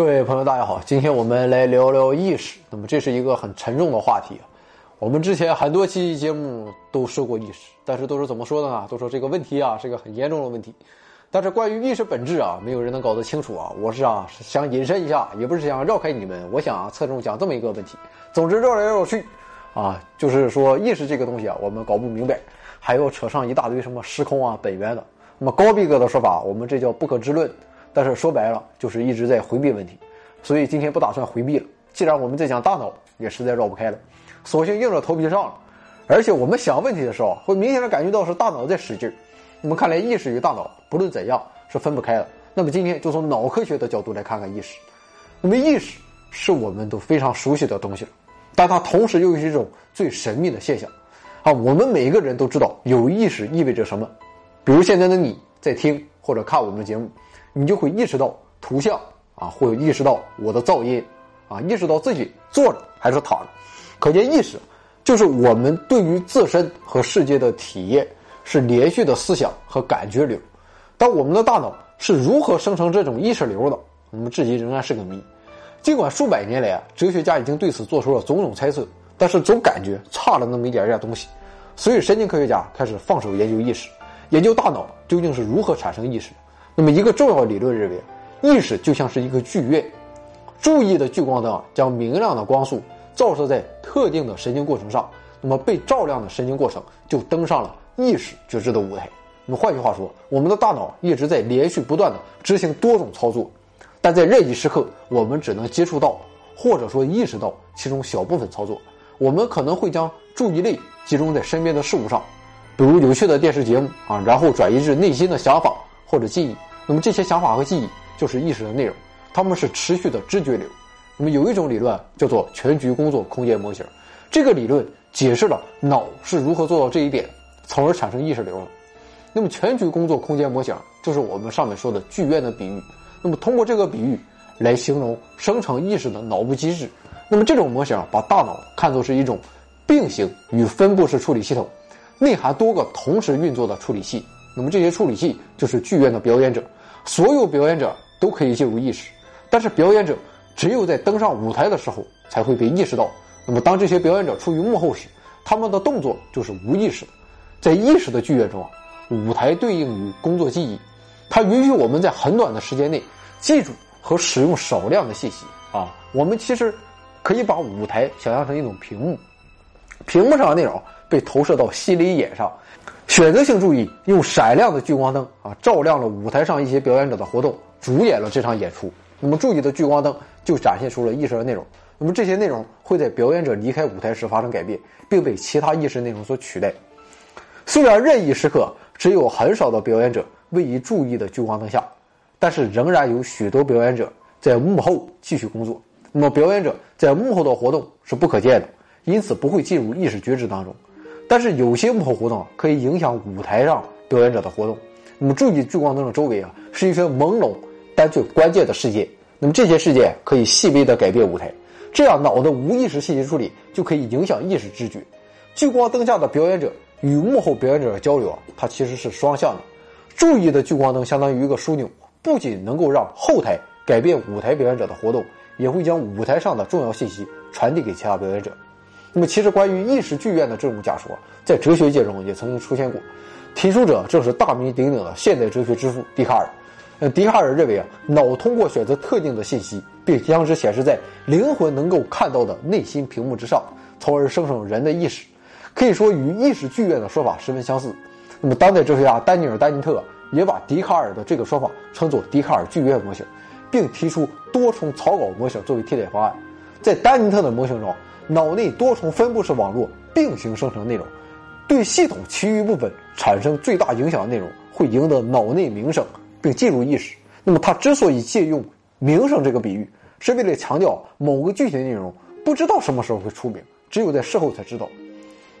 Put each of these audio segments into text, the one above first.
各位朋友，大家好，今天我们来聊聊意识。那么这是一个很沉重的话题啊。我们之前很多期节目都说过意识，但是都是怎么说的呢？都说这个问题啊是个很严重的问题。但是关于意识本质啊，没有人能搞得清楚啊。我是啊想引申一下，也不是想绕开你们，我想侧重讲这么一个问题。总之绕来绕去，啊，就是说意识这个东西啊，我们搞不明白，还要扯上一大堆什么时空啊、本源的。那么高逼格的说法，我们这叫不可知论。但是说白了，就是一直在回避问题，所以今天不打算回避了。既然我们在讲大脑，也实在绕不开了，索性硬着头皮上了。而且我们想问题的时候，会明显的感觉到是大脑在使劲儿。那么看来，意识与大脑不论怎样是分不开的。那么今天就从脑科学的角度来看看意识。那么意识是我们都非常熟悉的东西了，但它同时又是一种最神秘的现象。啊，我们每一个人都知道有意识意味着什么，比如现在的你在听或者看我们的节目。你就会意识到图像啊，会意识到我的噪音啊，意识到自己坐着还是躺着。可见意识就是我们对于自身和世界的体验，是连续的思想和感觉流。但我们的大脑是如何生成这种意识流的？我们至今仍然是个谜。尽管数百年来啊，哲学家已经对此做出了种种猜测，但是总感觉差了那么一点点东西。所以神经科学家开始放手研究意识，研究大脑究竟是如何产生意识。那么，一个重要理论认为，意识就像是一个剧院，注意的聚光灯将明亮的光束照射在特定的神经过程上，那么被照亮的神经过程就登上了意识觉知的舞台。那么换句话说，我们的大脑一直在连续不断的执行多种操作，但在任意时刻，我们只能接触到或者说意识到其中小部分操作。我们可能会将注意力集中在身边的事物上，比如有趣的电视节目啊，然后转移至内心的想法或者记忆。那么这些想法和记忆就是意识的内容，它们是持续的知觉流。那么有一种理论叫做全局工作空间模型，这个理论解释了脑是如何做到这一点，从而产生意识流的。那么全局工作空间模型就是我们上面说的剧院的比喻。那么通过这个比喻来形容生成意识的脑部机制。那么这种模型把大脑看作是一种并行与分布式处理系统，内含多个同时运作的处理器。那么这些处理器就是剧院的表演者。所有表演者都可以进入意识，但是表演者只有在登上舞台的时候才会被意识到。那么，当这些表演者处于幕后时，他们的动作就是无意识的。在意识的剧院中，舞台对应于工作记忆，它允许我们在很短的时间内记住和使用少量的信息。啊，我们其实可以把舞台想象成一种屏幕，屏幕上的内容被投射到心理眼上。选择性注意，用闪亮的聚光灯啊，照亮了舞台上一些表演者的活动，主演了这场演出。那么注意的聚光灯就展现出了意识的内容。那么这些内容会在表演者离开舞台时发生改变，并被其他意识内容所取代。虽然任意时刻只有很少的表演者位于注意的聚光灯下，但是仍然有许多表演者在幕后继续工作。那么表演者在幕后的活动是不可见的，因此不会进入意识觉知当中。但是有些幕后活动可以影响舞台上表演者的活动。那么注意聚光灯的周围啊，是一圈朦胧但最关键的事件。那么这些事件可以细微的改变舞台，这样脑的无意识信息处理就可以影响意识知觉。聚光灯下的表演者与幕后表演者的交流啊，它其实是双向的。注意的聚光灯相当于一个枢纽，不仅能够让后台改变舞台表演者的活动，也会将舞台上的重要信息传递给其他表演者。那么，其实关于意识剧院的这种假说，在哲学界中也曾经出现过。提出者正是大名鼎鼎的现代哲学之父笛卡尔。呃，笛卡尔认为啊，脑通过。选择特定的信息，并将之显示在灵魂能够看到的内心屏幕之上，从而生成人的意识，可以说与意识剧院的说法十分相似。那么，当代哲学家丹尼尔·丹尼特也把笛卡尔的这个说法称作笛卡尔剧院模型，并提出多重草稿模型作为替代方案。在丹尼特的模型中。脑内多重分布式网络并行生成内容，对系统其余部分产生最大影响的内容会赢得脑内名声，并进入意识。那么，他之所以借用名声这个比喻，是为了强调某个具体的内容不知道什么时候会出名，只有在事后才知道。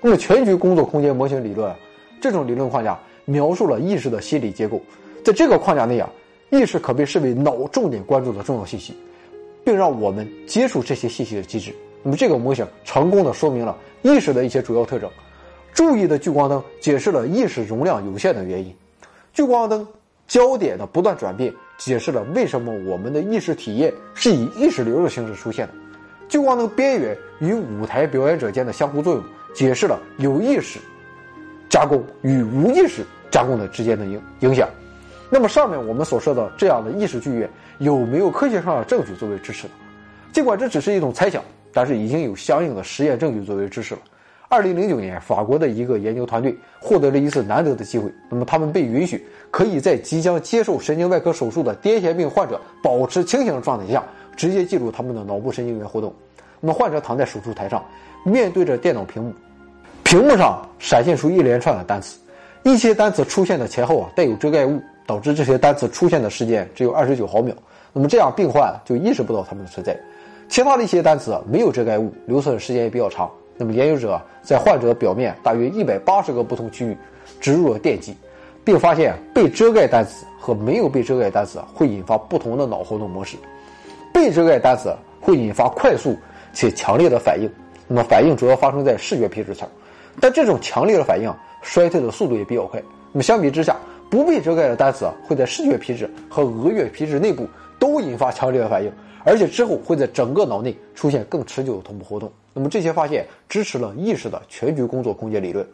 那么，全局工作空间模型理论，这种理论框架描述了意识的心理结构。在这个框架内啊，意识可被视为脑重点关注的重要信息，并让我们接触这些信息的机制。那么，这个模型成功的说明了意识的一些主要特征。注意的聚光灯解释了意识容量有限的原因。聚光灯焦点的不断转变，解释了为什么我们的意识体验是以意识流的形式出现的。聚光灯边缘与舞台表演者间的相互作用，解释了有意识加工与无意识加工的之间的影影响。那么上面我们所说的这样的意识剧院，有没有科学上的证据作为支持呢？尽管这只是一种猜想，但是已经有相应的实验证据作为支持了。二零零九年，法国的一个研究团队获得了一次难得的机会，那么他们被允许可以在即将接受神经外科手术的癫痫病患者保持清醒的状态下。直接记录他们的脑部神经元活动。那么患者躺在手术台上，面对着电脑屏幕，屏幕上闪现出一连串的单词。一些单词出现的前后啊带有遮盖物，导致这些单词出现的时间只有二十九毫秒。那么这样病患就意识不到它们的存在。其他的一些单词没有遮盖物，留存时间也比较长。那么研究者在患者表面大约一百八十个不同区域植入了电极，并发现被遮盖单词和没有被遮盖单词会引发不同的脑活动模式。被遮盖单词会引发快速且强烈的反应，那么反应主要发生在视觉皮质层，但这种强烈的反应衰退的速度也比较快。那么相比之下，不被遮盖的单词会在视觉皮质和额叶皮质内部都引发强烈的反应，而且之后会在整个脑内出现更持久的同步活动。那么这些发现支持了意识的全局工作空间理论。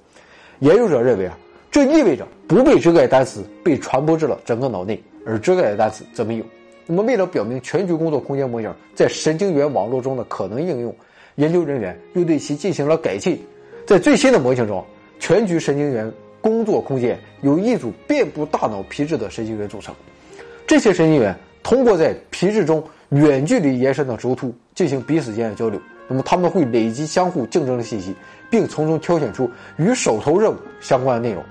研究者认为啊，这意味着不被遮盖单词被传播至了整个脑内，而遮盖的单词则没有。那么，为了表明全局工作空间模型在神经元网络中的可能应用，研究人员又对其进行了改进。在最新的模型中，全局神经元工作空间由一组遍布大脑皮质的神经元组成。这些神经元通过在皮质中远距离延伸的轴突进行彼此间的交流。那么，他们会累积相互竞争的信息，并从中挑选出与手头任务相关的内容。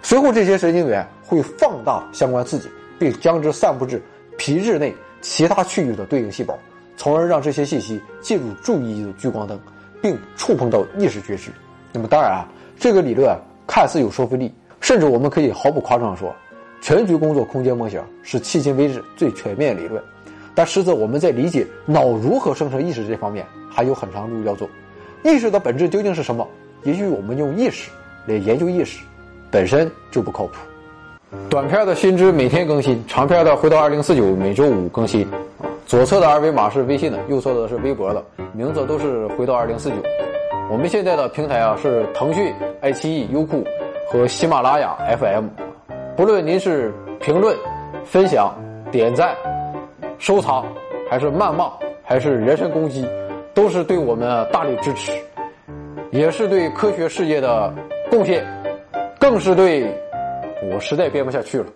随后，这些神经元会放大相关刺激，并将之散布至。皮质内其他区域的对应细胞，从而让这些信息进入注意力的聚光灯，并触碰到意识觉知。那么，当然啊，这个理论看似有说服力，甚至我们可以毫不夸张地说，全局工作空间模型是迄今为止最全面理论。但实则我们在理解脑如何生成意识这方面还有很长路要走。意识的本质究竟是什么？也许我们用意识来研究意识，本身就不靠谱。短片的新知每天更新，长片的回到二零四九每周五更新。左侧的二维码是微信的，右侧的是微博的，名字都是回到二零四九。我们现在的平台啊是腾讯、爱奇艺、优酷和喜马拉雅 FM。不论您是评论、分享、点赞、收藏，还是谩骂，还是人身攻击，都是对我们大力支持，也是对科学事业的贡献，更是对。我实在编不下去了。